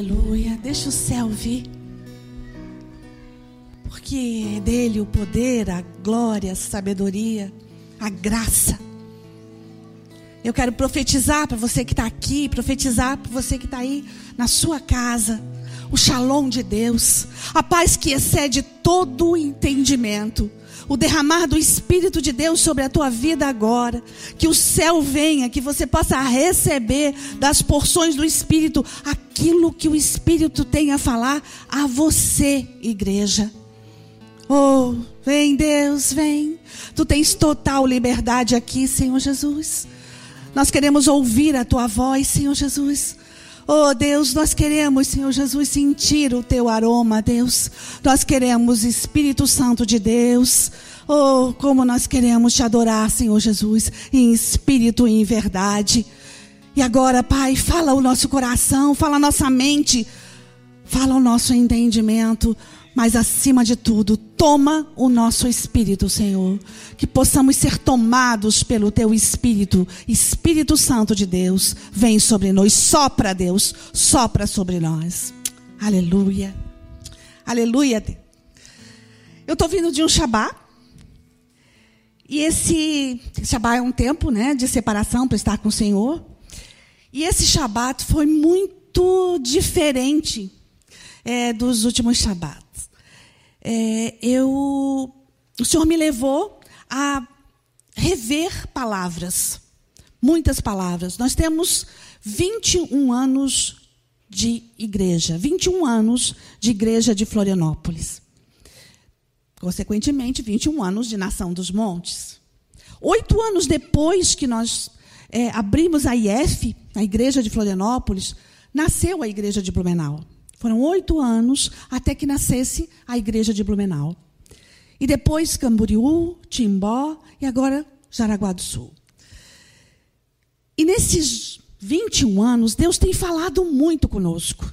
Aleluia. Deixa o céu vir. Porque é dele o poder, a glória, a sabedoria, a graça. Eu quero profetizar para você que está aqui, profetizar para você que está aí na sua casa. O shalom de Deus, a paz que excede todo entendimento o derramar do Espírito de Deus sobre a tua vida agora. Que o céu venha, que você possa receber das porções do Espírito aquilo que o Espírito tem a falar a você, igreja. Oh, vem Deus, vem. Tu tens total liberdade aqui, Senhor Jesus. Nós queremos ouvir a tua voz, Senhor Jesus. Oh Deus, nós queremos, Senhor Jesus, sentir o teu aroma, Deus. Nós queremos, Espírito Santo de Deus. Oh, como nós queremos te adorar, Senhor Jesus, em espírito e em verdade. E agora, Pai, fala o nosso coração, fala a nossa mente, fala o nosso entendimento mas acima de tudo, toma o nosso espírito, Senhor. Que possamos ser tomados pelo teu espírito, Espírito Santo de Deus. Vem sobre nós, sopra, Deus, sopra sobre nós. Aleluia. Aleluia. Eu estou vindo de um Shabá. E esse Shabá é um tempo né, de separação para estar com o Senhor. E esse Shabat foi muito diferente é, dos últimos Shabats é, eu, o Senhor me levou a rever palavras, muitas palavras. Nós temos 21 anos de igreja, 21 anos de igreja de Florianópolis. Consequentemente, 21 anos de Nação dos Montes. Oito anos depois que nós é, abrimos a IF, a igreja de Florianópolis, nasceu a igreja de Blumenau. Foram oito anos até que nascesse a igreja de Blumenau. E depois Camboriú, Timbó e agora Jaraguá do Sul. E nesses 21 anos, Deus tem falado muito conosco.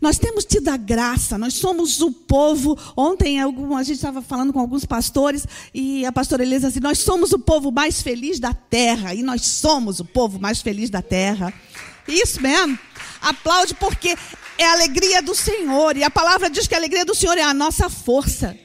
Nós temos tido a graça, nós somos o povo. Ontem a gente estava falando com alguns pastores e a pastora Elisa disse: Nós somos o povo mais feliz da terra. E nós somos o povo mais feliz da terra. Isso mesmo. Aplaude porque é a alegria do Senhor. E a palavra diz que a alegria do Senhor é a nossa força.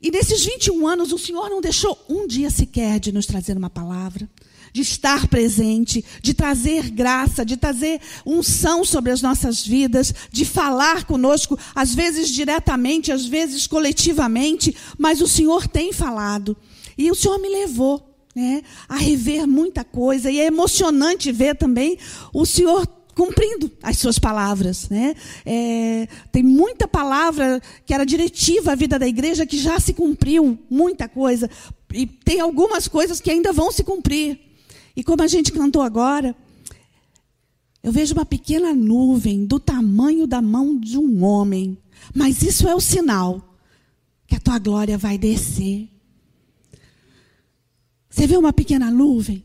E nesses 21 anos, o Senhor não deixou um dia sequer de nos trazer uma palavra, de estar presente, de trazer graça, de trazer unção sobre as nossas vidas, de falar conosco, às vezes diretamente, às vezes coletivamente, mas o Senhor tem falado. E o Senhor me levou né, a rever muita coisa, e é emocionante ver também o Senhor cumprindo as suas palavras. Né? É, tem muita palavra que era diretiva à vida da igreja que já se cumpriu, muita coisa. E tem algumas coisas que ainda vão se cumprir. E como a gente cantou agora, eu vejo uma pequena nuvem do tamanho da mão de um homem. Mas isso é o sinal que a tua glória vai descer. Você vê uma pequena nuvem?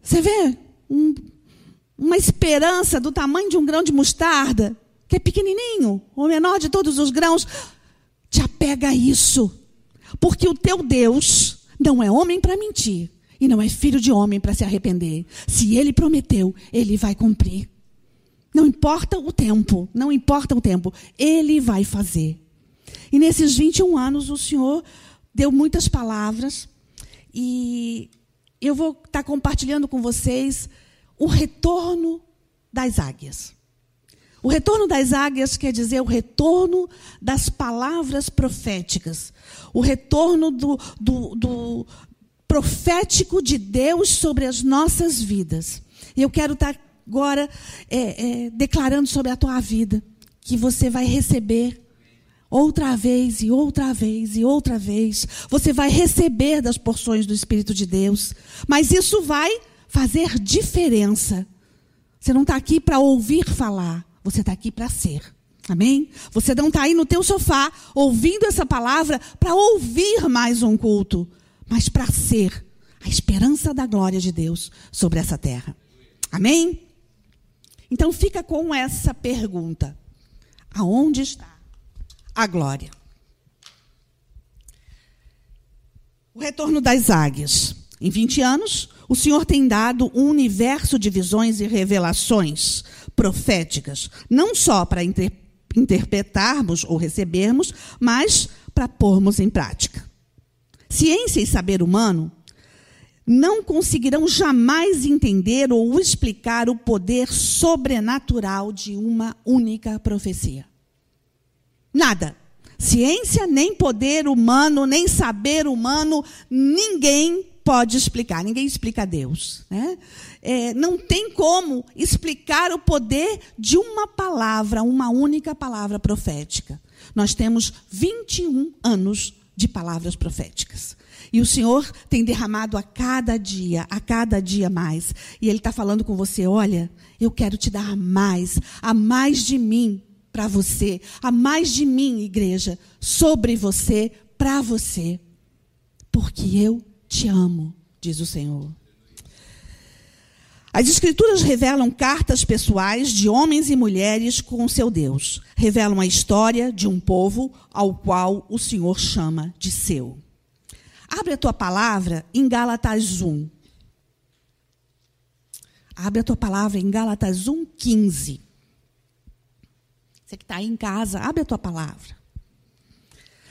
Você vê um, uma esperança do tamanho de um grão de mostarda, que é pequenininho, o menor de todos os grãos, te apega a isso. Porque o teu Deus não é homem para mentir e não é filho de homem para se arrepender. Se ele prometeu, ele vai cumprir. Não importa o tempo, não importa o tempo, ele vai fazer. E nesses 21 anos o Senhor deu muitas palavras e eu vou estar compartilhando com vocês o retorno das águias. O retorno das águias quer dizer o retorno das palavras proféticas, o retorno do, do, do profético de Deus sobre as nossas vidas. E eu quero estar agora é, é, declarando sobre a tua vida que você vai receber outra vez e outra vez e outra vez. Você vai receber das porções do Espírito de Deus, mas isso vai fazer diferença. Você não está aqui para ouvir falar, você está aqui para ser. Amém? Você não está aí no teu sofá ouvindo essa palavra para ouvir mais um culto, mas para ser a esperança da glória de Deus sobre essa terra. Amém? Então fica com essa pergunta: aonde está a glória? O retorno das águias. Em 20 anos, o Senhor tem dado um universo de visões e revelações proféticas, não só para inter interpretarmos ou recebermos, mas para pormos em prática. Ciência e saber humano não conseguirão jamais entender ou explicar o poder sobrenatural de uma única profecia. Nada. Ciência, nem poder humano, nem saber humano, ninguém pode explicar, ninguém explica Deus. Né? É, não tem como explicar o poder de uma palavra, uma única palavra profética. Nós temos 21 anos de palavras proféticas. E o Senhor tem derramado a cada dia, a cada dia mais. E Ele está falando com você: olha, eu quero te dar a mais, a mais de mim para você, a mais de mim, igreja, sobre você, para você, porque eu te amo, diz o Senhor. As Escrituras revelam cartas pessoais de homens e mulheres com seu Deus. Revelam a história de um povo ao qual o Senhor chama de seu. Abre a tua palavra em Gálatas 1. Abre a tua palavra em Gálatas 1, 15. Você que está aí em casa, abre a tua palavra.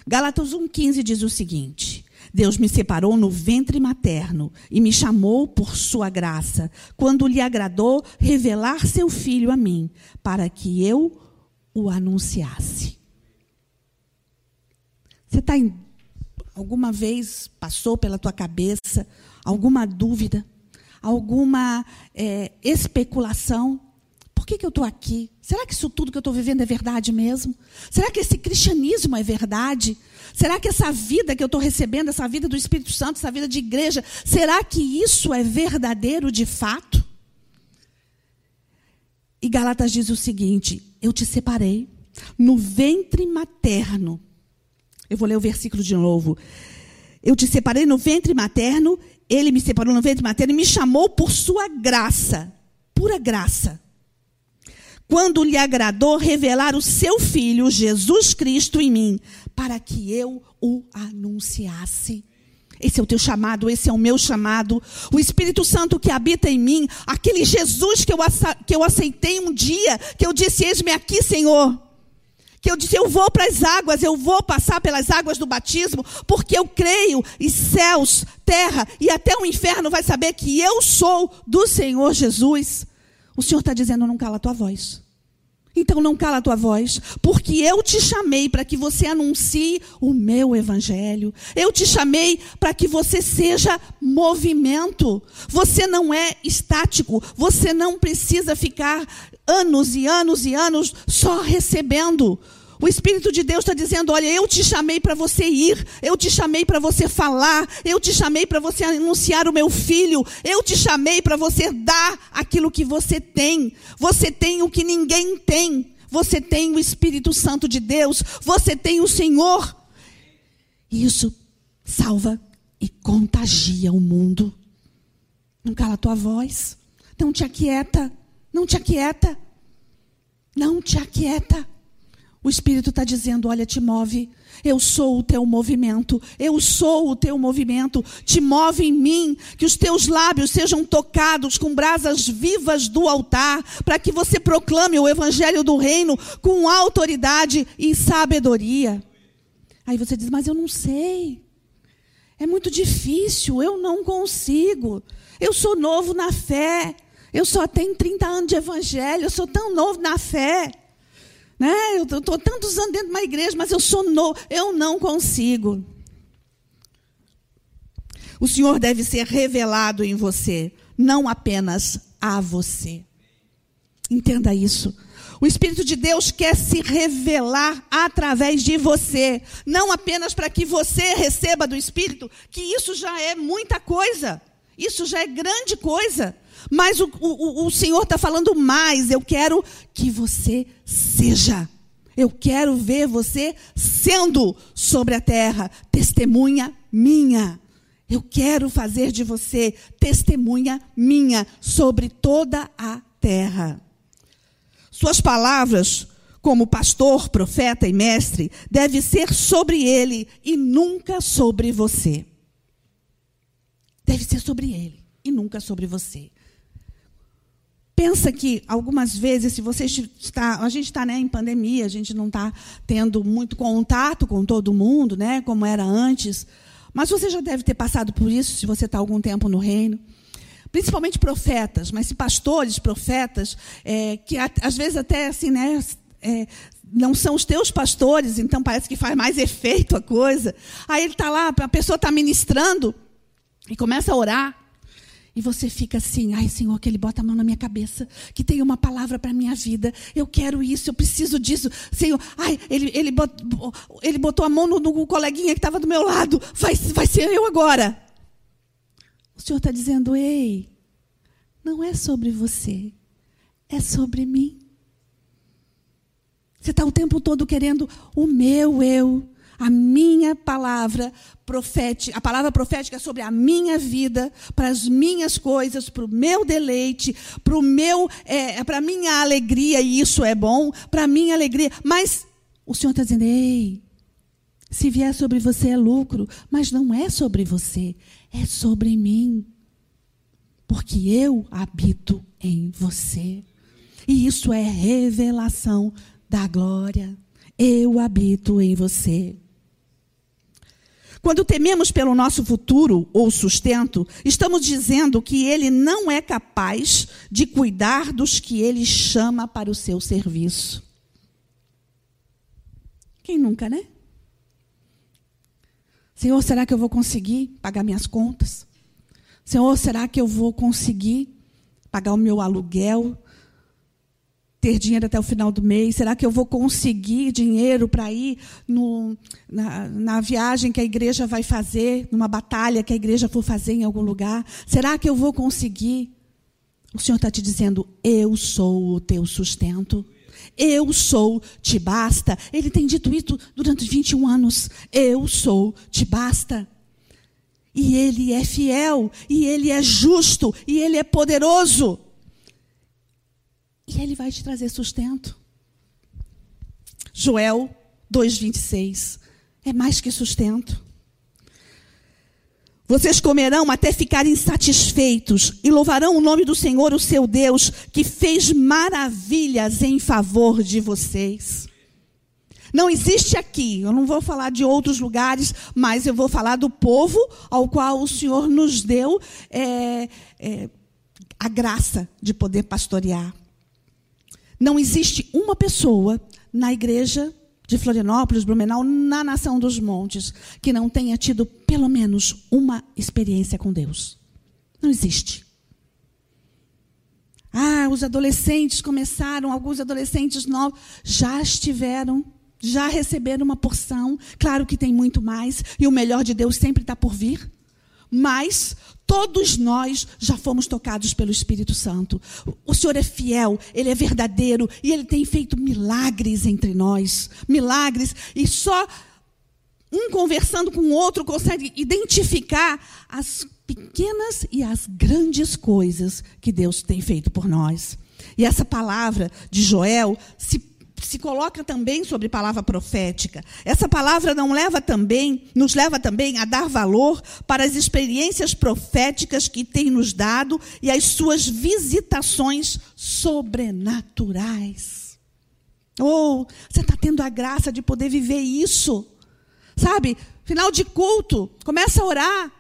Gálatas 1,15 diz o seguinte: Deus me separou no ventre materno e me chamou por sua graça, quando lhe agradou revelar seu filho a mim, para que eu o anunciasse. Você está em. Alguma vez passou pela tua cabeça alguma dúvida, alguma é, especulação que, que eu estou aqui? Será que isso tudo que eu estou vivendo é verdade mesmo? Será que esse cristianismo é verdade? Será que essa vida que eu estou recebendo, essa vida do Espírito Santo, essa vida de igreja, será que isso é verdadeiro de fato? E Galatas diz o seguinte: Eu te separei no ventre materno. Eu vou ler o versículo de novo. Eu te separei no ventre materno, ele me separou no ventre materno e me chamou por sua graça, pura graça quando lhe agradou revelar o seu filho, Jesus Cristo, em mim, para que eu o anunciasse. Esse é o teu chamado, esse é o meu chamado. O Espírito Santo que habita em mim, aquele Jesus que eu, que eu aceitei um dia, que eu disse: Eis-me aqui, Senhor. Que eu disse: Eu vou para as águas, eu vou passar pelas águas do batismo, porque eu creio, e céus, terra e até o inferno vai saber que eu sou do Senhor Jesus. O Senhor está dizendo: não cala a tua voz. Então não cala a tua voz, porque eu te chamei para que você anuncie o meu evangelho. Eu te chamei para que você seja movimento. Você não é estático, você não precisa ficar anos e anos e anos só recebendo. O Espírito de Deus está dizendo: olha, eu te chamei para você ir, eu te chamei para você falar, eu te chamei para você anunciar o meu filho, eu te chamei para você dar aquilo que você tem. Você tem o que ninguém tem. Você tem o Espírito Santo de Deus, você tem o Senhor. Isso salva e contagia o mundo. Não cala a tua voz, não te aquieta, não te aquieta, não te aquieta. O Espírito está dizendo: olha, te move. Eu sou o teu movimento. Eu sou o teu movimento. Te move em mim. Que os teus lábios sejam tocados com brasas vivas do altar. Para que você proclame o evangelho do reino com autoridade e sabedoria. Aí você diz: Mas eu não sei. É muito difícil. Eu não consigo. Eu sou novo na fé. Eu só tenho 30 anos de evangelho. Eu sou tão novo na fé. Né? Eu estou tantos anos dentro de uma igreja, mas eu sou novo, eu não consigo. O Senhor deve ser revelado em você, não apenas a você. Entenda isso. O Espírito de Deus quer se revelar através de você, não apenas para que você receba do Espírito, que isso já é muita coisa, isso já é grande coisa. Mas o, o, o Senhor está falando mais. Eu quero que você seja. Eu quero ver você sendo sobre a terra testemunha minha. Eu quero fazer de você testemunha minha sobre toda a terra. Suas palavras, como pastor, profeta e mestre, deve ser sobre ele e nunca sobre você. Deve ser sobre ele e nunca sobre você. Pensa que algumas vezes, se você está, a gente está né, em pandemia, a gente não está tendo muito contato com todo mundo, né, como era antes, mas você já deve ter passado por isso, se você está algum tempo no reino. Principalmente profetas, mas se pastores, profetas, é, que às vezes até assim, né, é, não são os teus pastores, então parece que faz mais efeito a coisa. Aí ele está lá, a pessoa está ministrando e começa a orar. E você fica assim, ai Senhor, que Ele bota a mão na minha cabeça, que tem uma palavra para a minha vida, eu quero isso, eu preciso disso. Senhor, ai, Ele, ele, botou, ele botou a mão no, no coleguinha que estava do meu lado, vai, vai ser eu agora. O Senhor está dizendo, ei, não é sobre você, é sobre mim. Você está o tempo todo querendo o meu eu, a minha palavra profética, a palavra profética é sobre a minha vida, para as minhas coisas, para o meu deleite, para o meu, é, para a minha alegria, e isso é bom, para a minha alegria. Mas o Senhor está dizendo, ei, se vier sobre você é lucro, mas não é sobre você, é sobre mim. Porque eu habito em você. E isso é revelação da glória. Eu habito em você. Quando tememos pelo nosso futuro ou sustento, estamos dizendo que ele não é capaz de cuidar dos que ele chama para o seu serviço. Quem nunca, né? Senhor, será que eu vou conseguir pagar minhas contas? Senhor, será que eu vou conseguir pagar o meu aluguel? Ter dinheiro até o final do mês? Será que eu vou conseguir dinheiro para ir no, na, na, viagem que a igreja vai fazer, numa batalha que a igreja for fazer em algum lugar? Será que eu vou conseguir? O Senhor está te dizendo: Eu sou o teu sustento. Eu sou, te basta. Ele tem dito isso durante 21 anos. Eu sou, te basta. E Ele é fiel, e Ele é justo, e Ele é poderoso. E Ele vai te trazer sustento. Joel 2,26. É mais que sustento. Vocês comerão até ficarem satisfeitos e louvarão o nome do Senhor, o seu Deus, que fez maravilhas em favor de vocês. Não existe aqui, eu não vou falar de outros lugares, mas eu vou falar do povo ao qual o Senhor nos deu é, é, a graça de poder pastorear. Não existe uma pessoa na igreja de Florianópolis, Blumenau, na Nação dos Montes, que não tenha tido pelo menos uma experiência com Deus. Não existe. Ah, os adolescentes começaram, alguns adolescentes novos já estiveram, já receberam uma porção. Claro que tem muito mais, e o melhor de Deus sempre está por vir. Mas todos nós já fomos tocados pelo Espírito Santo. O Senhor é fiel, Ele é verdadeiro e Ele tem feito milagres entre nós. Milagres. E só um conversando com o outro consegue identificar as pequenas e as grandes coisas que Deus tem feito por nós. E essa palavra de Joel se se coloca também sobre palavra profética. Essa palavra não leva também, nos leva também a dar valor para as experiências proféticas que tem nos dado e as suas visitações sobrenaturais. Ou oh, você está tendo a graça de poder viver isso. Sabe? Final de culto, começa a orar.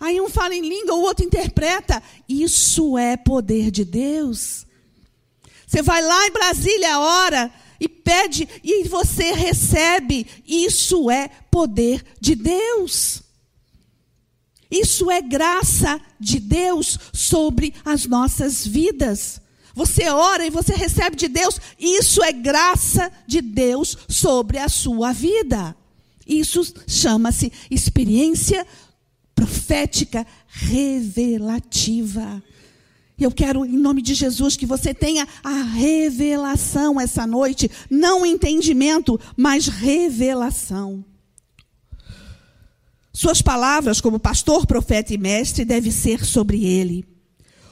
Aí um fala em língua, o outro interpreta. Isso é poder de Deus. Você vai lá em Brasília, ora, e pede e você recebe. Isso é poder de Deus. Isso é graça de Deus sobre as nossas vidas. Você ora e você recebe de Deus. Isso é graça de Deus sobre a sua vida. Isso chama-se experiência profética revelativa. Eu quero, em nome de Jesus, que você tenha a revelação essa noite. Não entendimento, mas revelação. Suas palavras, como pastor, profeta e mestre, devem ser sobre ele.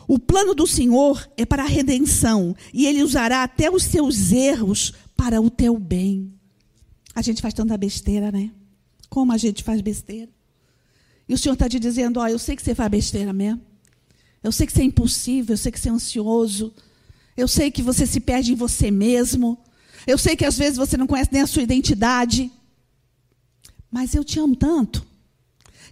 O plano do Senhor é para a redenção, e ele usará até os seus erros para o teu bem. A gente faz tanta besteira, né? Como a gente faz besteira. E o Senhor está te dizendo: Ó, eu sei que você faz besteira mesmo. Eu sei que você é impulsivo, eu sei que você é ansioso. Eu sei que você se perde em você mesmo. Eu sei que às vezes você não conhece nem a sua identidade. Mas eu te amo tanto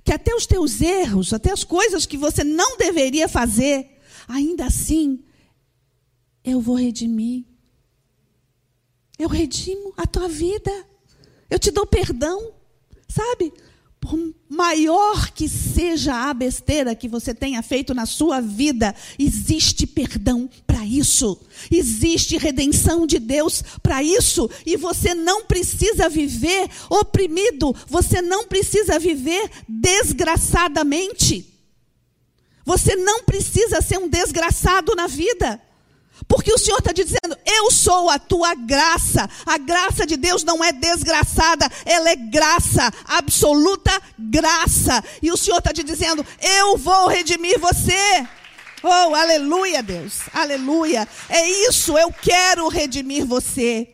que até os teus erros, até as coisas que você não deveria fazer, ainda assim, eu vou redimir. Eu redimo a tua vida. Eu te dou perdão. Sabe? Por maior que seja a besteira que você tenha feito na sua vida, existe perdão para isso. Existe redenção de Deus para isso. E você não precisa viver oprimido, você não precisa viver desgraçadamente. Você não precisa ser um desgraçado na vida. Porque o Senhor está dizendo: Eu sou a tua graça. A graça de Deus não é desgraçada, ela é graça, absoluta graça. E o Senhor está te dizendo: Eu vou redimir você. Oh, aleluia, Deus, aleluia. É isso, eu quero redimir você.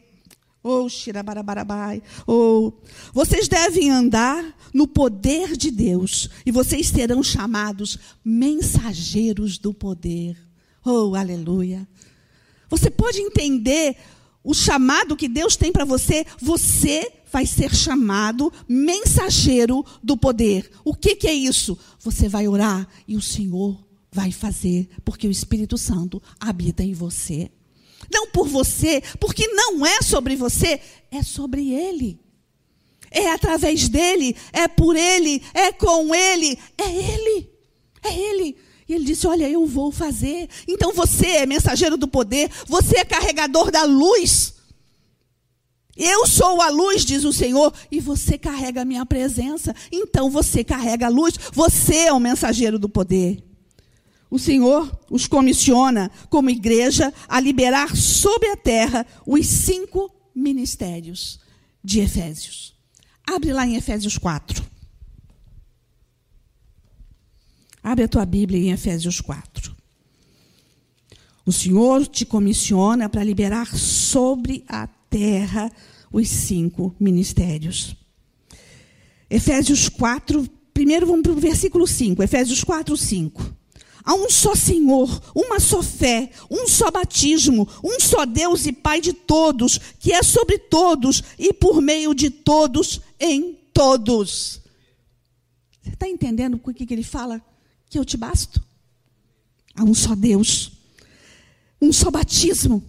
Oh, xirabarabai. Oh, vocês devem andar no poder de Deus e vocês serão chamados mensageiros do poder. Oh, aleluia. Você pode entender o chamado que Deus tem para você? Você vai ser chamado mensageiro do poder. O que, que é isso? Você vai orar e o Senhor vai fazer, porque o Espírito Santo habita em você. Não por você, porque não é sobre você, é sobre Ele. É através dele, é por ele, é com ele, é ele. É ele. E ele disse: Olha, eu vou fazer. Então você é mensageiro do poder, você é carregador da luz. Eu sou a luz, diz o Senhor, e você carrega a minha presença. Então você carrega a luz, você é o mensageiro do poder. O Senhor os comissiona, como igreja, a liberar sobre a terra os cinco ministérios de Efésios. Abre lá em Efésios 4. Abre a tua Bíblia em Efésios 4. O Senhor te comissiona para liberar sobre a terra os cinco ministérios. Efésios 4, primeiro vamos para o versículo 5. Efésios 4, 5. Há um só Senhor, uma só fé, um só batismo, um só Deus e Pai de todos, que é sobre todos e por meio de todos em todos. Você está entendendo o que, ele fala? Que eu te basto. Há um só Deus, um só batismo,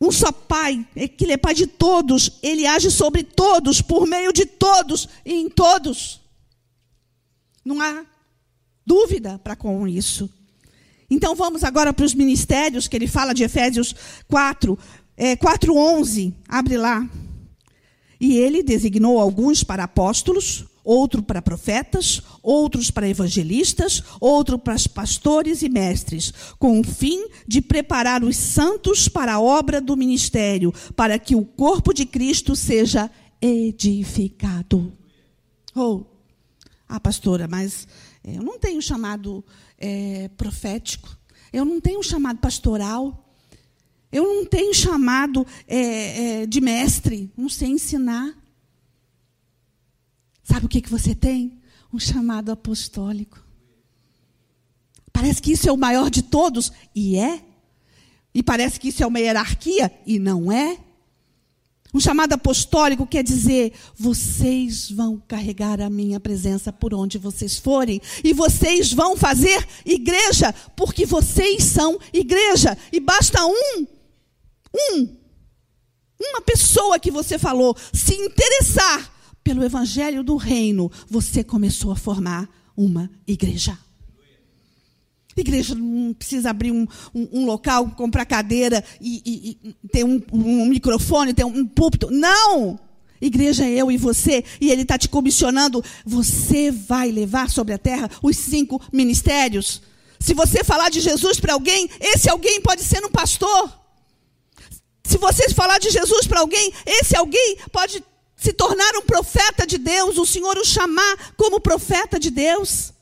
um só Pai, é que Ele é Pai de todos, Ele age sobre todos, por meio de todos e em todos. Não há dúvida para com isso. Então vamos agora para os ministérios que ele fala de Efésios 4, é, 4,11. Abre lá. E ele designou alguns para apóstolos, outro para profetas, outros para evangelistas, outro para pastores e mestres, com o fim de preparar os santos para a obra do ministério, para que o corpo de Cristo seja edificado. Oh, ah, pastora, mas eu não tenho chamado é, profético, eu não tenho chamado pastoral. Eu não tenho chamado é, é, de mestre, não sei ensinar. Sabe o que, que você tem? Um chamado apostólico. Parece que isso é o maior de todos, e é. E parece que isso é uma hierarquia, e não é. Um chamado apostólico quer dizer: vocês vão carregar a minha presença por onde vocês forem, e vocês vão fazer igreja, porque vocês são igreja, e basta um, um, uma pessoa que você falou se interessar pelo evangelho do reino, você começou a formar uma igreja. Igreja não precisa abrir um, um, um local, comprar cadeira e, e, e ter um, um, microfone, ter um púlpito. Não! Igreja é eu e você, e Ele está te comissionando. Você vai levar sobre a terra os cinco ministérios. Se você falar de Jesus para alguém, esse alguém pode ser um pastor. Se você falar de Jesus para alguém, esse alguém pode se tornar um profeta de Deus, o Senhor o chamar como profeta de Deus.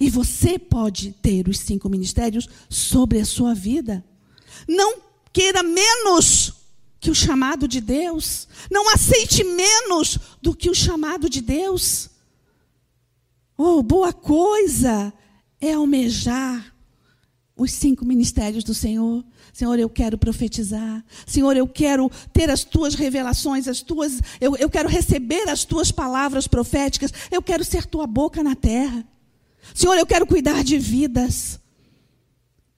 E você pode ter os cinco ministérios sobre a sua vida. Não queira menos que o chamado de Deus. Não aceite menos do que o chamado de Deus. Oh, boa coisa é almejar os cinco ministérios do Senhor. Senhor, eu quero profetizar. Senhor, eu quero ter as tuas revelações, as tuas, eu, eu quero receber as tuas palavras proféticas. Eu quero ser tua boca na terra. Senhor, eu quero cuidar de vidas.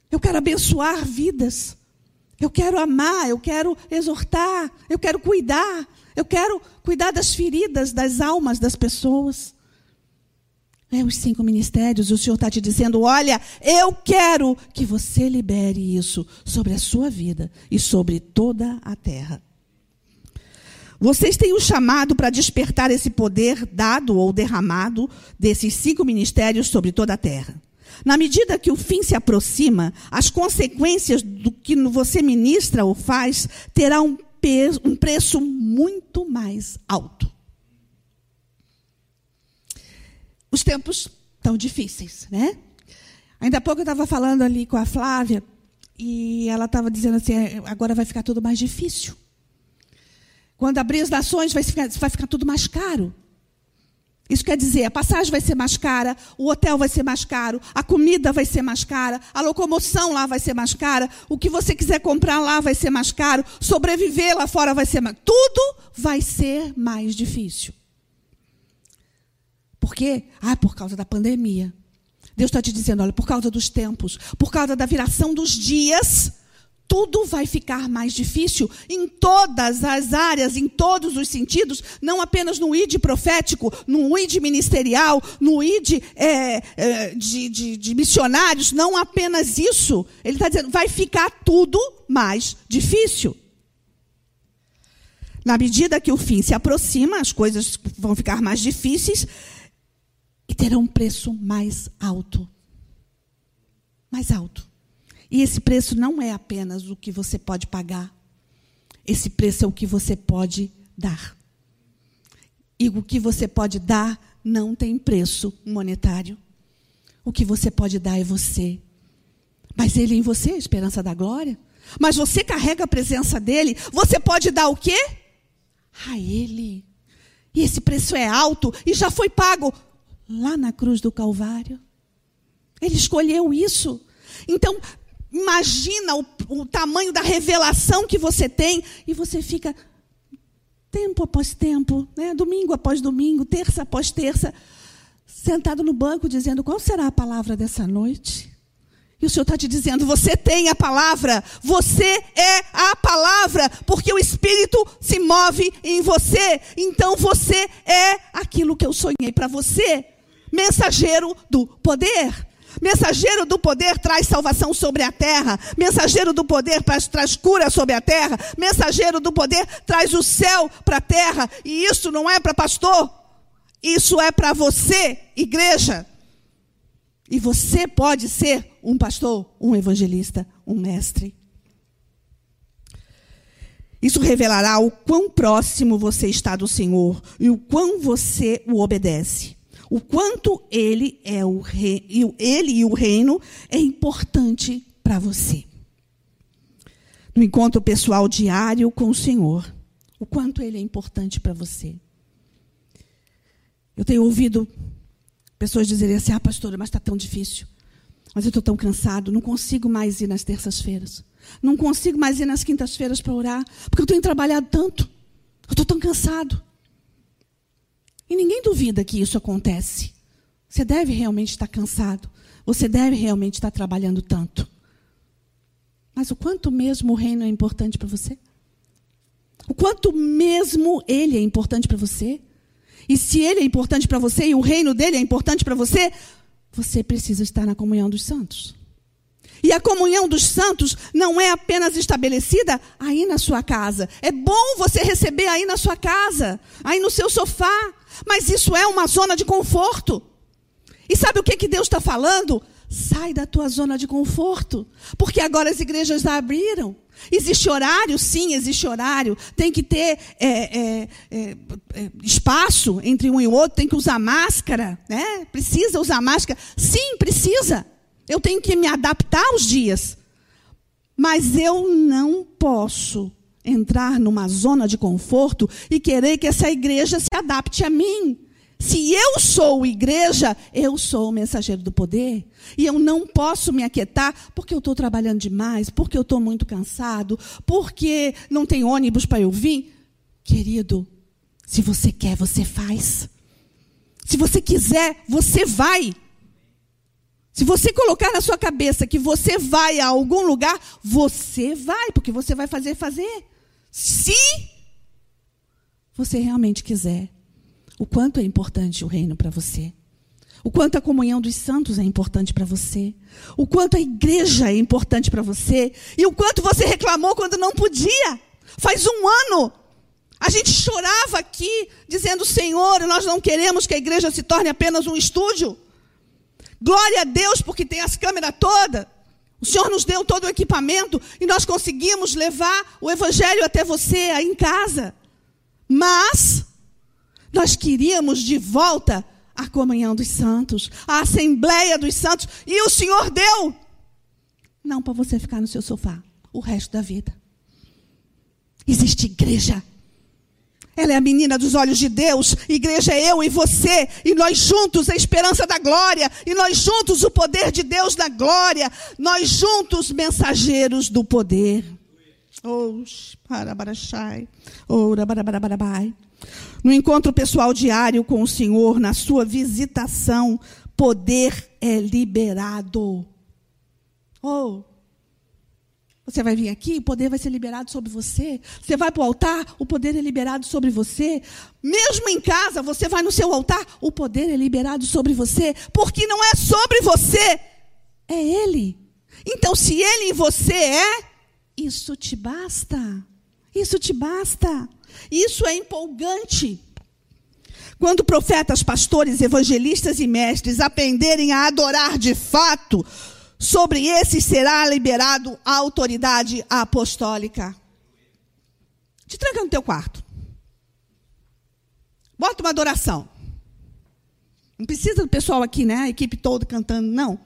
Eu quero abençoar vidas. Eu quero amar, eu quero exortar, eu quero cuidar, eu quero cuidar das feridas, das almas das pessoas. É os cinco ministérios, o Senhor está te dizendo: olha, eu quero que você libere isso sobre a sua vida e sobre toda a terra. Vocês têm o um chamado para despertar esse poder dado ou derramado desses cinco ministérios sobre toda a terra. Na medida que o fim se aproxima, as consequências do que você ministra ou faz terá um, um preço muito mais alto. Os tempos tão difíceis, né? Ainda há pouco eu estava falando ali com a Flávia e ela estava dizendo assim: é, agora vai ficar tudo mais difícil. Quando abrir as nações, vai ficar, vai ficar tudo mais caro. Isso quer dizer, a passagem vai ser mais cara, o hotel vai ser mais caro, a comida vai ser mais cara, a locomoção lá vai ser mais cara, o que você quiser comprar lá vai ser mais caro, sobreviver lá fora vai ser mais. Tudo vai ser mais difícil. Por quê? Ah, por causa da pandemia. Deus está te dizendo, olha, por causa dos tempos, por causa da viração dos dias, tudo vai ficar mais difícil em todas as áreas, em todos os sentidos, não apenas no ID profético, no ID ministerial, no ID é, é, de, de, de missionários, não apenas isso. Ele está dizendo, vai ficar tudo mais difícil. Na medida que o fim se aproxima, as coisas vão ficar mais difíceis e terá um preço mais alto. Mais alto. E esse preço não é apenas o que você pode pagar. Esse preço é o que você pode dar. E o que você pode dar não tem preço monetário. O que você pode dar é você. Mas ele em você é a esperança da glória. Mas você carrega a presença dele. Você pode dar o quê? A ele. E esse preço é alto e já foi pago lá na cruz do Calvário. Ele escolheu isso. Então, imagina o, o, tamanho da revelação que você tem e você fica tempo após tempo, né? domingo após domingo, terça após terça, sentado no banco dizendo qual será a palavra dessa noite. E o Senhor está te dizendo: você tem a palavra, você é a palavra, porque o Espírito se move em você. Então você é aquilo que eu sonhei para você mensageiro do poder. Mensageiro do poder traz salvação sobre a terra. Mensageiro do poder traz cura sobre a terra. Mensageiro do poder traz o céu para a terra. E isso não é para pastor. Isso é para você, igreja. E você pode ser um pastor, um evangelista, um mestre. Isso revelará o quão próximo você está do Senhor e o quão você o obedece o quanto ele é o rei, ele e o reino é importante para você. No encontro pessoal diário com o Senhor, o quanto ele é importante para você. Eu tenho ouvido pessoas dizerem assim: "Ah, pastora, mas está tão difícil. Mas eu estou tão cansado, não consigo mais ir nas terças-feiras. Não consigo mais ir nas quintas-feiras para orar, porque eu tenho trabalhado tanto. Eu estou tão cansado. E ninguém duvida que isso acontece. Você deve realmente estar cansado. Você deve realmente estar trabalhando tanto. Mas o quanto mesmo o reino é importante para você? O quanto mesmo ele é importante para você? E se ele é importante para você e o reino dele é importante para você, você precisa estar na comunhão dos santos. E a comunhão dos santos não é apenas estabelecida aí na sua casa. É bom você receber aí na sua casa, aí no seu sofá. Mas isso é uma zona de conforto. E sabe o que, que Deus está falando? Sai da tua zona de conforto. Porque agora as igrejas abriram. Existe horário? Sim, existe horário. Tem que ter é, é, é, é, espaço entre um e outro, tem que usar máscara. Né? Precisa usar máscara? Sim, precisa. Eu tenho que me adaptar aos dias. Mas eu não posso entrar numa zona de conforto e querer que essa igreja se adapte a mim. se eu sou igreja, eu sou o mensageiro do poder. E eu não posso me aquietar porque eu estou trabalhando demais, porque eu estou muito cansado, porque não tem ônibus para eu vir. Querido, se você quer, você faz. Se você quiser, você vai. Se você colocar na sua cabeça que você vai a algum lugar, você vai, porque você vai fazer fazer. Se você realmente quiser. O quanto é importante o reino para você. O quanto a comunhão dos santos é importante para você. O quanto a igreja é importante para você. E o quanto você reclamou quando não podia. Faz um ano. A gente chorava aqui, dizendo: Senhor, nós não queremos que a igreja se torne apenas um estúdio. Glória a Deus, porque tem as câmeras todas. O Senhor nos deu todo o equipamento e nós conseguimos levar o Evangelho até você aí em casa. Mas nós queríamos de volta a comunhão dos santos, a assembleia dos santos, e o Senhor deu. Não para você ficar no seu sofá o resto da vida. Existe igreja. Ela é a menina dos olhos de Deus. Igreja é eu e você. E nós juntos a esperança da glória. E nós juntos o poder de Deus na glória. Nós juntos mensageiros do poder. Oh, oh, no encontro pessoal diário com o Senhor, na sua visitação, poder é liberado. Oh, você vai vir aqui, o poder vai ser liberado sobre você. Você vai para o altar, o poder é liberado sobre você. Mesmo em casa, você vai no seu altar, o poder é liberado sobre você. Porque não é sobre você, é Ele. Então, se Ele em você é, isso te basta. Isso te basta. Isso é empolgante. Quando profetas, pastores, evangelistas e mestres aprenderem a adorar de fato, sobre esses será liberado a autoridade apostólica. Te tranca no teu quarto. Bota uma adoração. Não precisa do pessoal aqui, né? A equipe toda cantando, não.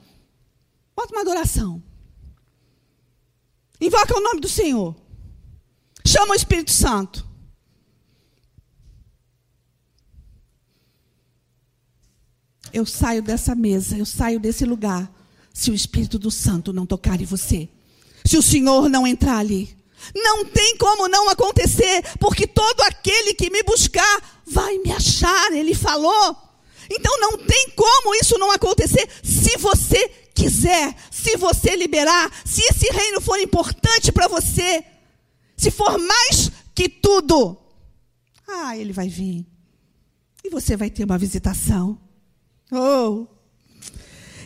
Bota uma adoração. Invoca o nome do Senhor. Chama o Espírito Santo. Eu saio dessa mesa, eu saio desse lugar, se o Espírito do Santo não tocar em você. Se o Senhor não entrar ali. Não tem como não acontecer, porque todo aquele que me buscar vai me achar, ele falou. Então não tem como isso não acontecer se você quiser, se você liberar, se esse reino for importante para você, se for mais que tudo. Ah, ele vai vir. E você vai ter uma visitação. Oh!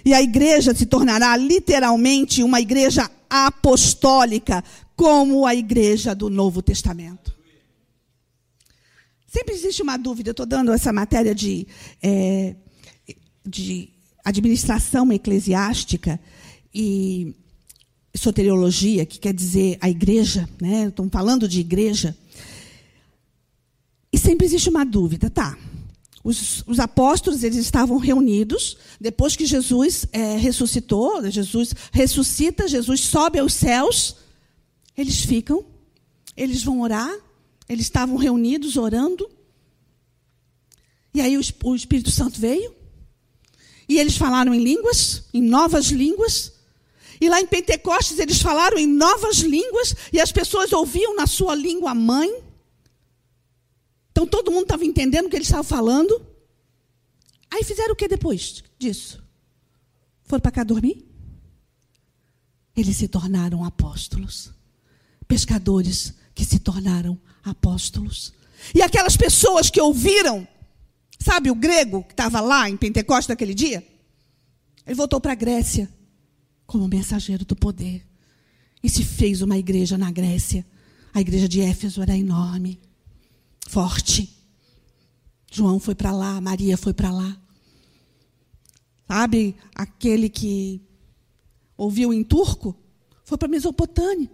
E a igreja se tornará literalmente uma igreja apostólica, como a igreja do Novo Testamento. Sempre existe uma dúvida, eu estou dando essa matéria de, é, de administração eclesiástica e soteriologia, que quer dizer a igreja, né? Estão falando de igreja. E sempre existe uma dúvida, tá? Os, os, apóstolos eles estavam reunidos depois que Jesus é, ressuscitou, Jesus ressuscita, Jesus sobe aos céus. Eles ficam, eles vão orar, eles estavam reunidos orando. E aí o, o Espírito Santo veio e eles falaram em línguas, em novas línguas. E lá em Pentecostes eles falaram em novas línguas e as pessoas ouviam na sua língua mãe. Então todo mundo estava entendendo o que eles estavam falando. Aí fizeram o que depois disso? Foram para cá dormir? Eles se tornaram apóstolos. Pescadores que se tornaram apóstolos. E aquelas pessoas que ouviram, sabe o grego que estava lá em Pentecostes naquele dia? Ele voltou para a Grécia como mensageiro do poder. E se fez uma igreja na Grécia. A igreja de Éfeso era enorme forte. João foi para lá, Maria foi para lá. Sabe, aquele que ouviu em turco foi para Mesopotâmia.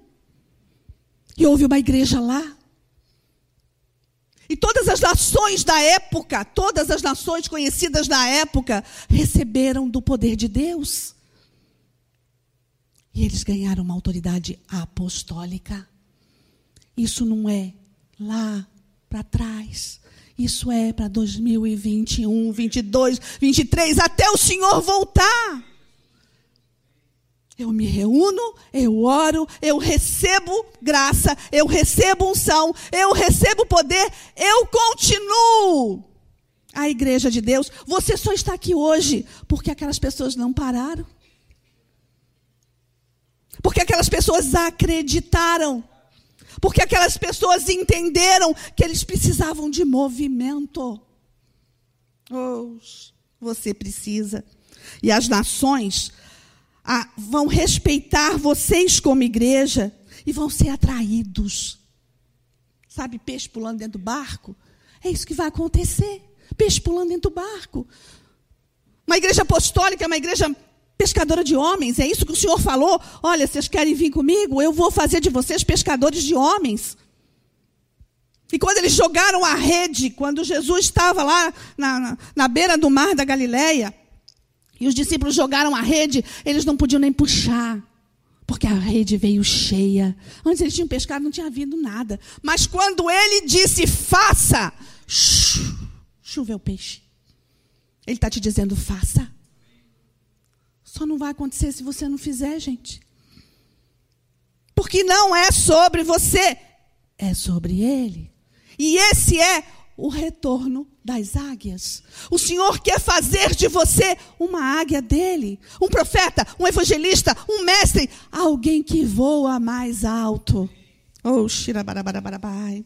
E houve uma igreja lá. E todas as nações da época, todas as nações conhecidas na época, receberam do poder de Deus. E eles ganharam uma autoridade apostólica. Isso não é lá para trás. Isso é para 2021, 22, 23, até o Senhor voltar. Eu me reúno, eu oro, eu recebo graça, eu recebo unção, eu recebo poder, eu continuo. A igreja de Deus, você só está aqui hoje porque aquelas pessoas não pararam. Porque aquelas pessoas acreditaram. Porque aquelas pessoas entenderam que eles precisavam de movimento. Oh, você precisa. E as nações ah, vão respeitar vocês como igreja e vão ser atraídos. Sabe, peixe pulando dentro do barco? É isso que vai acontecer. Peixe pulando dentro do barco. Uma igreja apostólica é uma igreja pescadora de homens. É isso que o Senhor falou. Olha, vocês querem vir comigo? Eu vou fazer de vocês pescadores de homens. E quando eles jogaram a rede, quando Jesus estava lá na, na, na beira do mar da Galileia, e os discípulos jogaram a rede, eles não podiam nem puxar, porque a rede veio cheia. Antes eles tinham pescado, não tinha havido nada. Mas quando ele disse, faça, choveu peixe. Ele está te dizendo, faça. Só não vai acontecer se você não fizer, gente. Porque não é sobre você, é sobre ele. E esse é o retorno das águias. O Senhor quer fazer de você uma águia dele, um profeta, um evangelista, um mestre, alguém que voa mais alto. Oh, xirabarabarabai.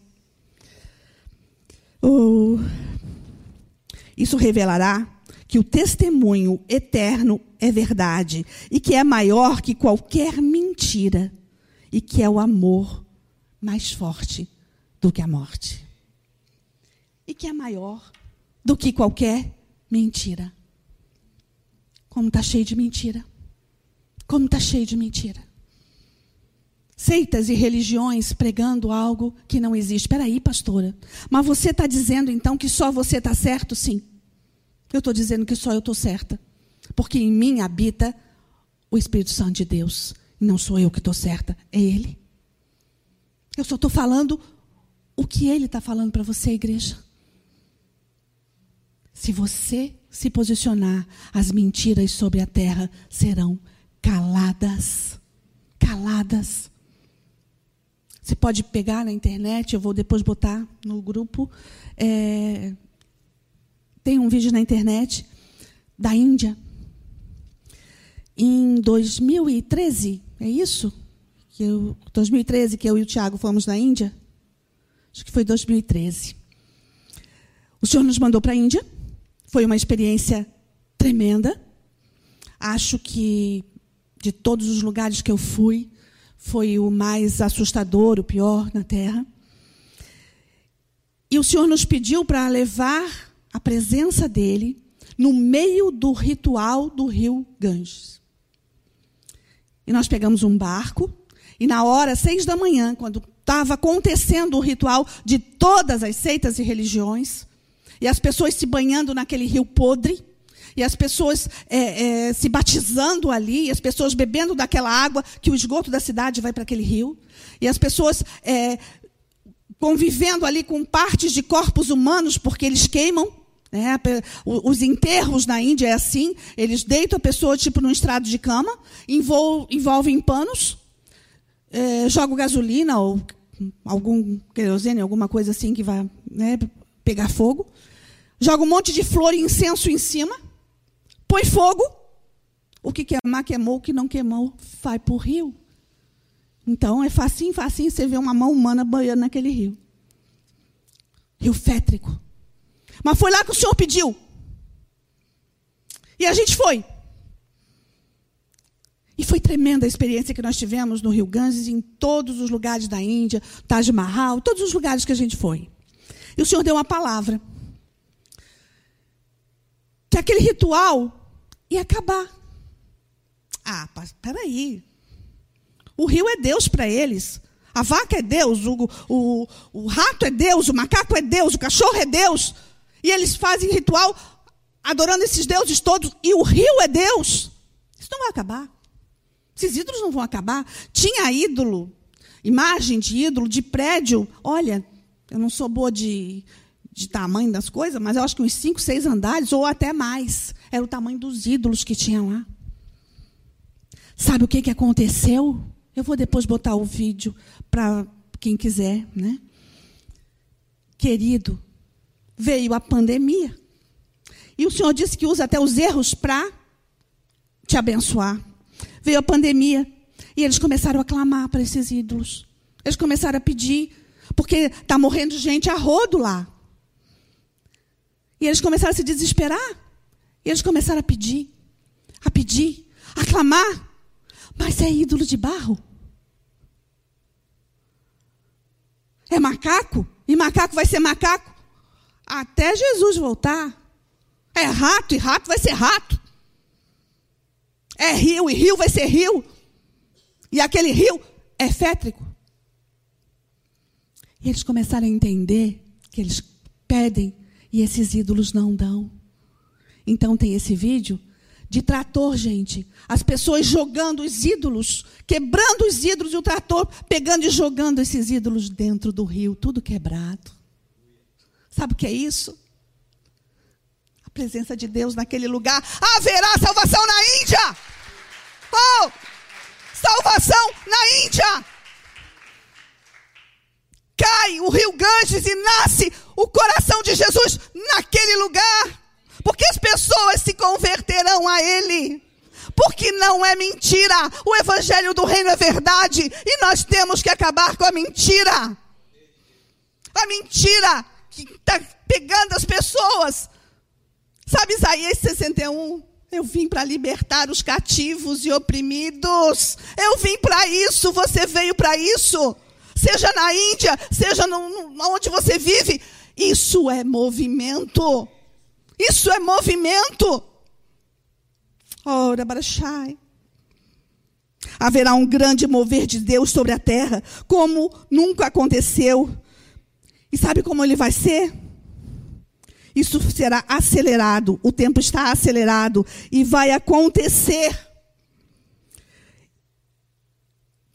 Oh. Isso revelará que o testemunho eterno é verdade e que é maior que qualquer mentira e que é o amor mais forte do que a morte e que é maior do que qualquer mentira. Como está cheio de mentira. Como está cheio de mentira. Seitas e religiões pregando algo que não existe. Espera aí, pastora. Mas você está dizendo então que só você está certo? Sim. Eu estou dizendo que só eu estou certa. Porque em mim habita o Espírito Santo de Deus. E não sou eu que estou certa, é Ele. Eu só estou falando o que Ele está falando para você, igreja. Se você se posicionar, as mentiras sobre a terra serão caladas. Caladas. Você pode pegar na internet, eu vou depois botar no grupo. É, tem um vídeo na internet da Índia. Em 2013, é isso? Que eu, 2013 que eu e o Tiago fomos na Índia? Acho que foi 2013. O Senhor nos mandou para a Índia foi uma experiência tremenda. Acho que de todos os lugares que eu fui, foi o mais assustador, o pior na terra. E o Senhor nos pediu para levar a presença dele no meio do ritual do rio Ganges. E nós pegamos um barco, e na hora, seis da manhã, quando estava acontecendo o ritual de todas as seitas e religiões, e as pessoas se banhando naquele rio podre. E as pessoas é, é, se batizando ali, e as pessoas bebendo daquela água que o esgoto da cidade vai para aquele rio. E as pessoas é, convivendo ali com partes de corpos humanos, porque eles queimam. Né? Os enterros na Índia é assim: eles deitam a pessoa tipo num estrado de cama, envolvem panos, é, jogam gasolina ou algum querosene, alguma coisa assim que vai né, pegar fogo joga um monte de flor e incenso em cima, põe fogo. O que queimar, queimou. O que não queimou, vai para o rio. Então é facinho, facinho você vê uma mão humana banhando naquele rio. Rio fétrico. Mas foi lá que o Senhor pediu. E a gente foi. E foi tremenda a experiência que nós tivemos no Rio Ganges, em todos os lugares da Índia, Taj Mahal, todos os lugares que a gente foi. E o Senhor deu uma palavra que aquele ritual ia acabar. Ah, peraí. O rio é Deus para eles. A vaca é Deus, o, o, o rato é Deus, o macaco é Deus, o cachorro é Deus. E eles fazem ritual adorando esses deuses todos. E o rio é Deus. Isso não vai acabar. Esses ídolos não vão acabar. Tinha ídolo, imagem de ídolo, de prédio. Olha, eu não sou boa de, de tamanho das coisas, mas eu acho que uns cinco, seis andares, ou até mais. Era o tamanho dos ídolos que tinha lá. Sabe o que, que aconteceu? Eu vou depois botar o vídeo para quem quiser, né? Querido, veio a pandemia. E o Senhor disse que usa até os erros para te abençoar. Veio a pandemia. E eles começaram a clamar para esses ídolos. Eles começaram a pedir. Porque está morrendo gente a rodo lá. E eles começaram a se desesperar. E eles começaram a pedir. A pedir. A clamar. Mas é ídolo de barro. É macaco? E macaco vai ser macaco? Até Jesus voltar. É rato e rato vai ser rato. É rio e rio vai ser rio. E aquele rio é fétrico. E eles começaram a entender que eles pedem e esses ídolos não dão. Então tem esse vídeo de trator, gente. As pessoas jogando os ídolos, quebrando os ídolos e o trator pegando e jogando esses ídolos dentro do rio, tudo quebrado. Sabe o que é isso? A presença de Deus naquele lugar. Haverá salvação na Índia! Oh! Salvação na Índia! Cai o rio Ganges e nasce o coração de Jesus naquele lugar. Porque as pessoas se converterão a Ele. Porque não é mentira. O Evangelho do Reino é verdade. E nós temos que acabar com a mentira. A mentira que está pegando as pessoas. Sabe Isaías 61? Eu vim para libertar os cativos e oprimidos. Eu vim para isso. Você veio para isso. Seja na Índia, seja no, no, onde você vive. Isso é movimento. Isso é movimento. Ora, Barachai. Haverá um grande mover de Deus sobre a terra, como nunca aconteceu. E sabe como ele vai ser? Isso será acelerado, o tempo está acelerado e vai acontecer.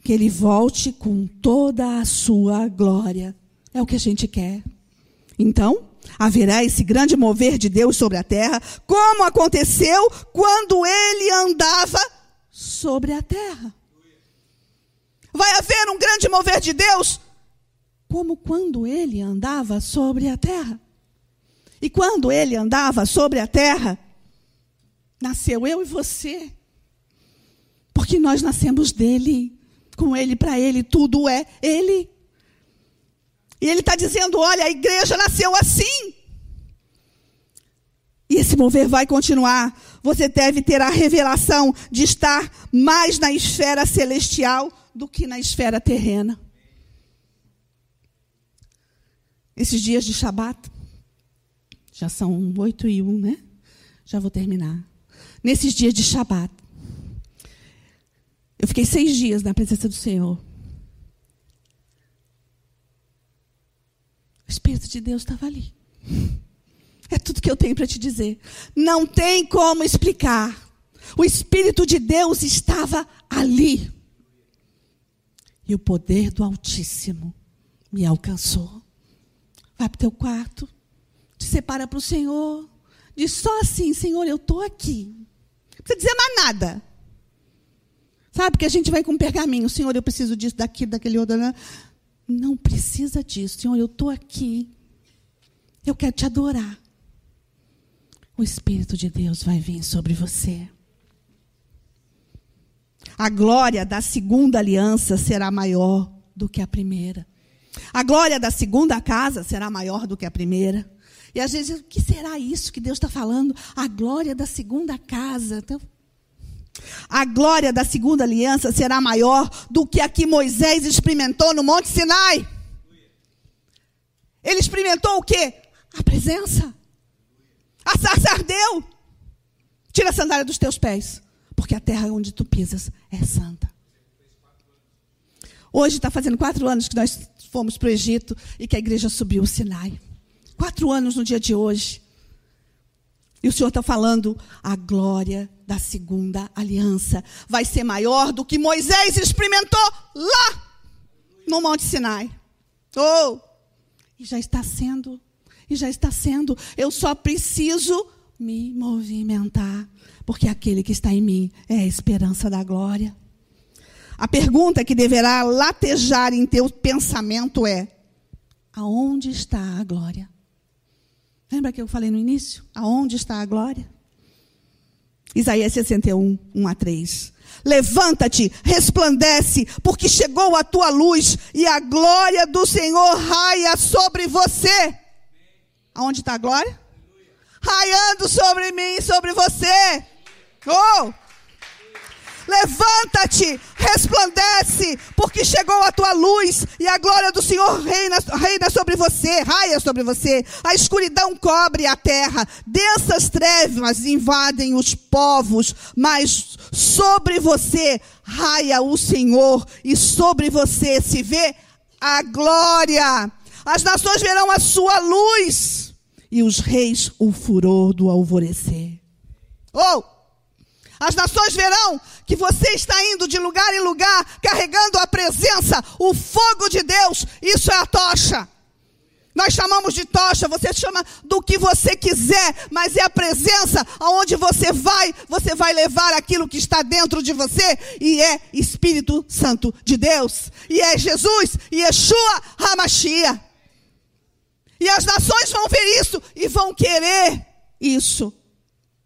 Que ele volte com toda a sua glória. É o que a gente quer. Então, haverá esse grande mover de Deus sobre a terra, como aconteceu quando ele andava sobre a terra. Vai haver um grande mover de Deus, como quando ele andava sobre a terra. E quando ele andava sobre a terra, nasceu eu e você. Porque nós nascemos dele, com ele, para ele, tudo é ele. E ele está dizendo: olha, a igreja nasceu assim. E esse mover vai continuar. Você deve ter a revelação de estar mais na esfera celestial do que na esfera terrena. Esses dias de Shabat, já são oito e um, né? Já vou terminar. Nesses dias de Shabat, eu fiquei seis dias na presença do Senhor. O Espírito de Deus estava ali. É tudo que eu tenho para te dizer. Não tem como explicar. O Espírito de Deus estava ali. E o poder do Altíssimo me alcançou. Vai para o teu quarto. Te separa para o Senhor. Diz só assim: Senhor, eu estou aqui. Não precisa dizer mais nada. Sabe que a gente vai com um pergaminho. Senhor, eu preciso disso, daquilo, daquele outro. Né? Não precisa disso. Senhor, eu estou aqui. Eu quero te adorar. O Espírito de Deus vai vir sobre você. A glória da segunda aliança será maior do que a primeira. A glória da segunda casa será maior do que a primeira. E às vezes, o que será isso que Deus está falando? A glória da segunda casa. Então, a glória da segunda aliança será maior do que a que Moisés experimentou no Monte Sinai. Ele experimentou o quê? A presença. A sarça ardeu. Tira a sandália dos teus pés, porque a terra onde tu pisas é santa. Hoje está fazendo quatro anos que nós fomos para o Egito e que a igreja subiu o Sinai. Quatro anos no dia de hoje. E o Senhor está falando, a glória da segunda aliança vai ser maior do que Moisés experimentou lá no Monte Sinai. Oh! E já está sendo. E já está sendo. Eu só preciso me movimentar, porque aquele que está em mim é a esperança da glória. A pergunta que deverá latejar em teu pensamento é: aonde está a glória? Lembra que eu falei no início? Aonde está a glória? Isaías 61, 1 a 3. Levanta-te, resplandece, porque chegou a tua luz e a glória do Senhor raia sobre você. Aonde está a glória? Raiando sobre mim e sobre você. Oh! Levanta-te, resplandece, porque chegou a tua luz e a glória do Senhor reina, reina sobre você, raia sobre você. A escuridão cobre a terra, densas trevas invadem os povos, mas sobre você raia o Senhor e sobre você se vê a glória. As nações verão a sua luz e os reis o furor do alvorecer. Oh! As nações verão que você está indo de lugar em lugar, carregando a presença, o fogo de Deus. Isso é a tocha. Nós chamamos de tocha, você chama do que você quiser, mas é a presença aonde você vai, você vai levar aquilo que está dentro de você e é Espírito Santo de Deus, e é Jesus, e Yeshua Hamashia. E as nações vão ver isso e vão querer isso.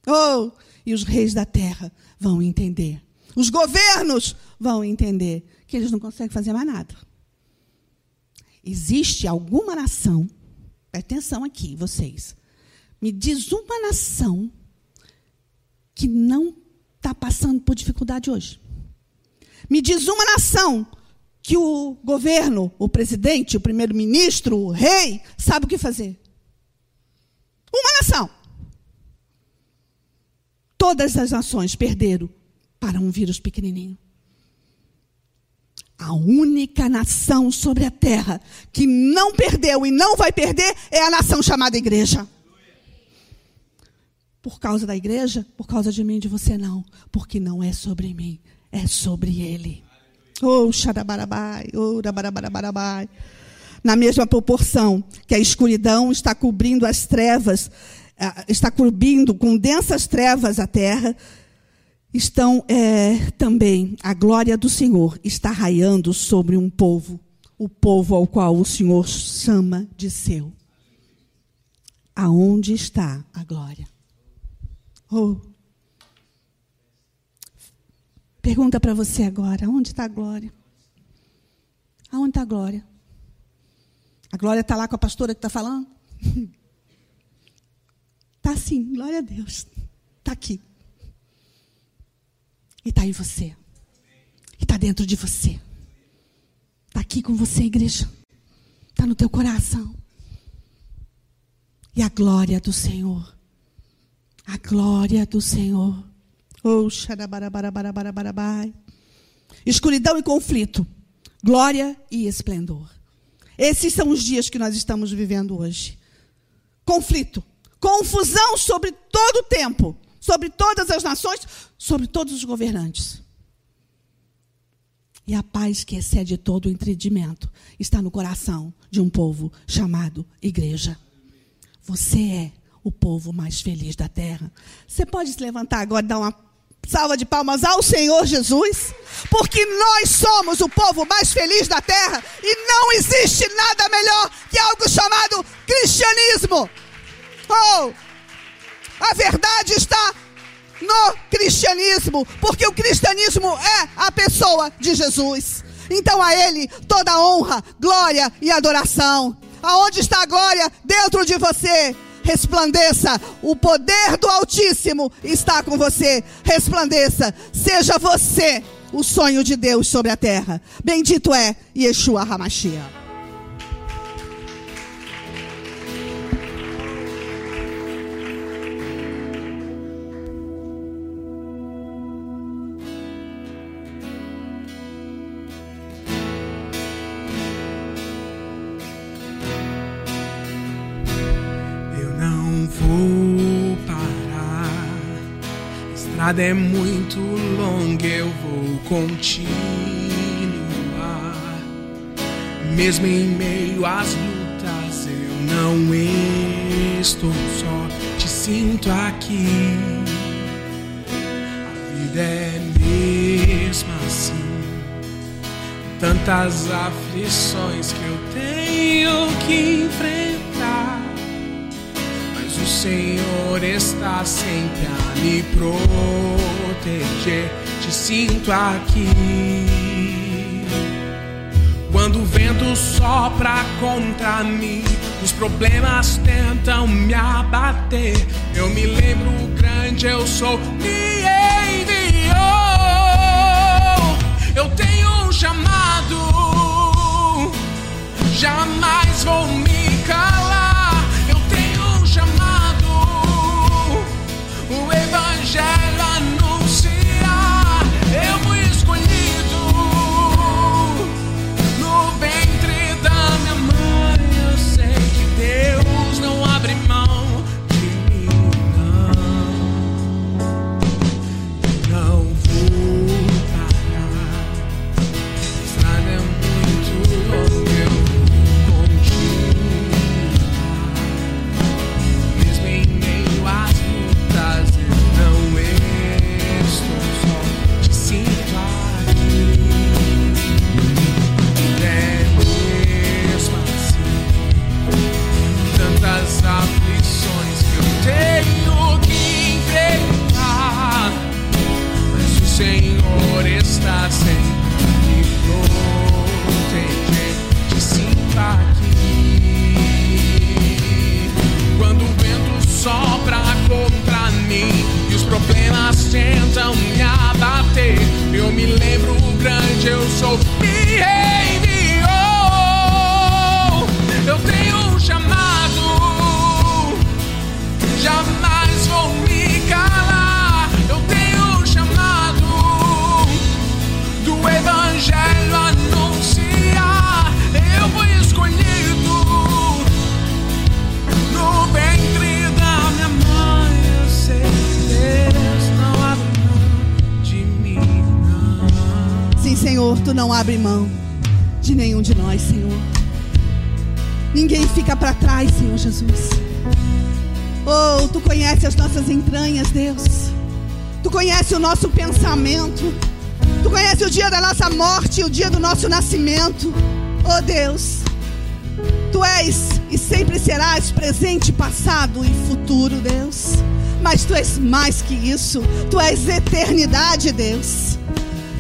Oh, e os reis da terra vão entender. Os governos vão entender que eles não conseguem fazer mais nada. Existe alguma nação, presta atenção aqui, vocês. Me diz uma nação que não está passando por dificuldade hoje. Me diz uma nação que o governo, o presidente, o primeiro-ministro, o rei, sabe o que fazer. Uma nação. Todas as nações perderam para um vírus pequenininho. A única nação sobre a terra que não perdeu e não vai perder é a nação chamada igreja. Por causa da igreja, por causa de mim e de você não, porque não é sobre mim, é sobre ele. Oh, xarabarabai, oh, rabarabarabai. Na mesma proporção que a escuridão está cobrindo as trevas, está cobrindo com densas trevas a terra, estão é, também a glória do Senhor está raiando sobre um povo, o povo ao qual o Senhor chama de seu. Aonde está a glória? Oh. Pergunta para você agora: onde está a glória? Aonde está a glória? A glória está lá com a pastora que está falando? Está sim, glória a Deus. Está aqui. E está em você. E está dentro de você. Está aqui com você, igreja. Está no teu coração. E a glória do Senhor. A glória do Senhor. Oh, xarabarabarabarabarabai. Escuridão e conflito. Glória e esplendor. Esses são os dias que nós estamos vivendo hoje. Conflito confusão sobre todo o tempo, sobre todas as nações, sobre todos os governantes. E a paz que excede todo o entendimento está no coração de um povo chamado igreja. Você é o povo mais feliz da terra. Você pode se levantar agora e dar uma salva de palmas ao Senhor Jesus, porque nós somos o povo mais feliz da terra e não existe nada melhor que algo chamado cristianismo. Oh, a verdade está no cristianismo, porque o cristianismo é a pessoa de Jesus. Então a Ele toda honra, glória e adoração. Aonde está a glória? Dentro de você. Resplandeça, o poder do Altíssimo está com você. Resplandeça, seja você o sonho de Deus sobre a terra. Bendito é Yeshua Hamashiach. É muito longa, eu vou continuar. Mesmo em meio às lutas, eu não estou só, te sinto aqui. A vida é mesmo assim, tantas aflições que eu tenho que enfrentar. O Senhor está sempre a me proteger, te sinto aqui. Quando o vento sopra contra mim, os problemas tentam me abater. Eu me lembro o grande eu sou, me enviou. Eu tenho um chamado, jamais vou me nossas entranhas, Deus. Tu conhece o nosso pensamento. Tu conhece o dia da nossa morte e o dia do nosso nascimento. Oh, Deus. Tu és e sempre serás presente, passado e futuro, Deus. Mas tu és mais que isso. Tu és eternidade, Deus.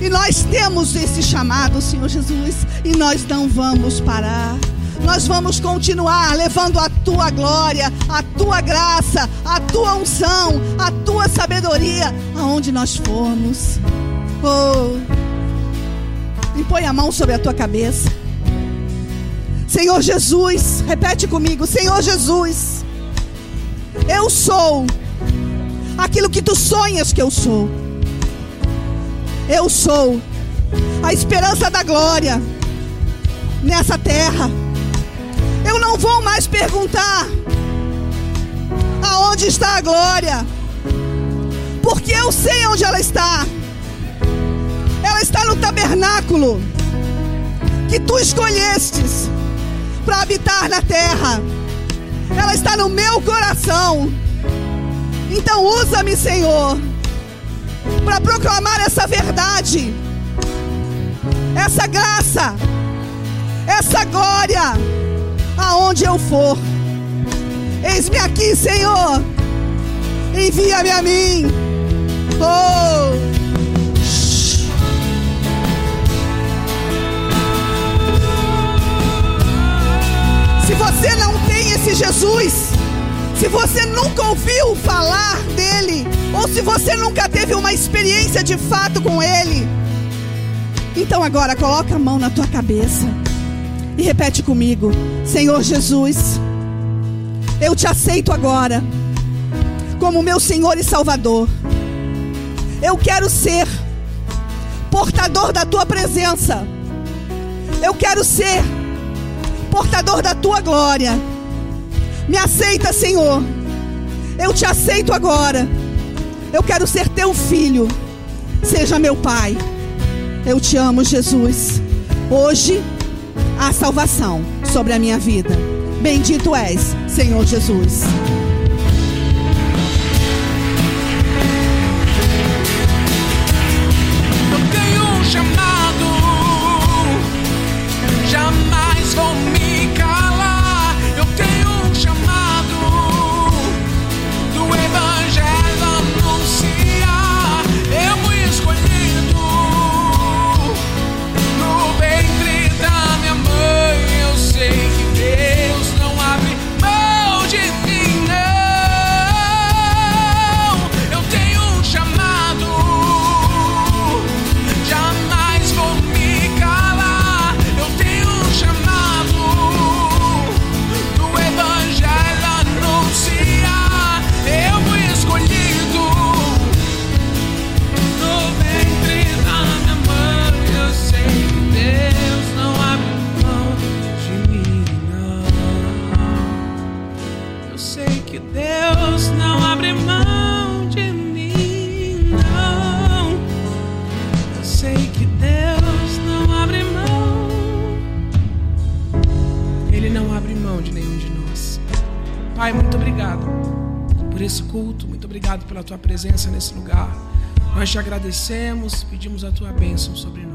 E nós temos esse chamado, Senhor Jesus, e nós não vamos parar. Nós vamos continuar levando a tua glória, a tua graça, a tua unção, a tua sabedoria aonde nós formos. Oh, e põe a mão sobre a tua cabeça. Senhor Jesus, repete comigo, Senhor Jesus, eu sou aquilo que tu sonhas que eu sou. Eu sou a esperança da glória nessa terra. Eu não vou mais perguntar aonde está a glória, porque eu sei onde ela está. Ela está no tabernáculo que tu escolhestes para habitar na terra. Ela está no meu coração. Então usa-me, Senhor, para proclamar essa verdade, essa graça, essa glória, aonde eu for. Eis-me aqui, Senhor. Envia-me a mim. Oh. Se você não tem esse Jesus, se você nunca ouviu falar dele, ou se você nunca teve uma experiência de fato com ele, então agora coloca a mão na tua cabeça e repete comigo: Senhor Jesus, eu te aceito agora como meu Senhor e Salvador. Eu quero ser portador da tua presença. Eu quero ser portador da tua glória. Me aceita, Senhor. Eu te aceito agora. Eu quero ser teu filho. Seja meu pai. Eu te amo, Jesus. Hoje a salvação sobre a minha vida. Bendito és, Senhor Jesus. esse culto. Muito obrigado pela tua presença nesse lugar. Nós te agradecemos, pedimos a tua bênção sobre nós.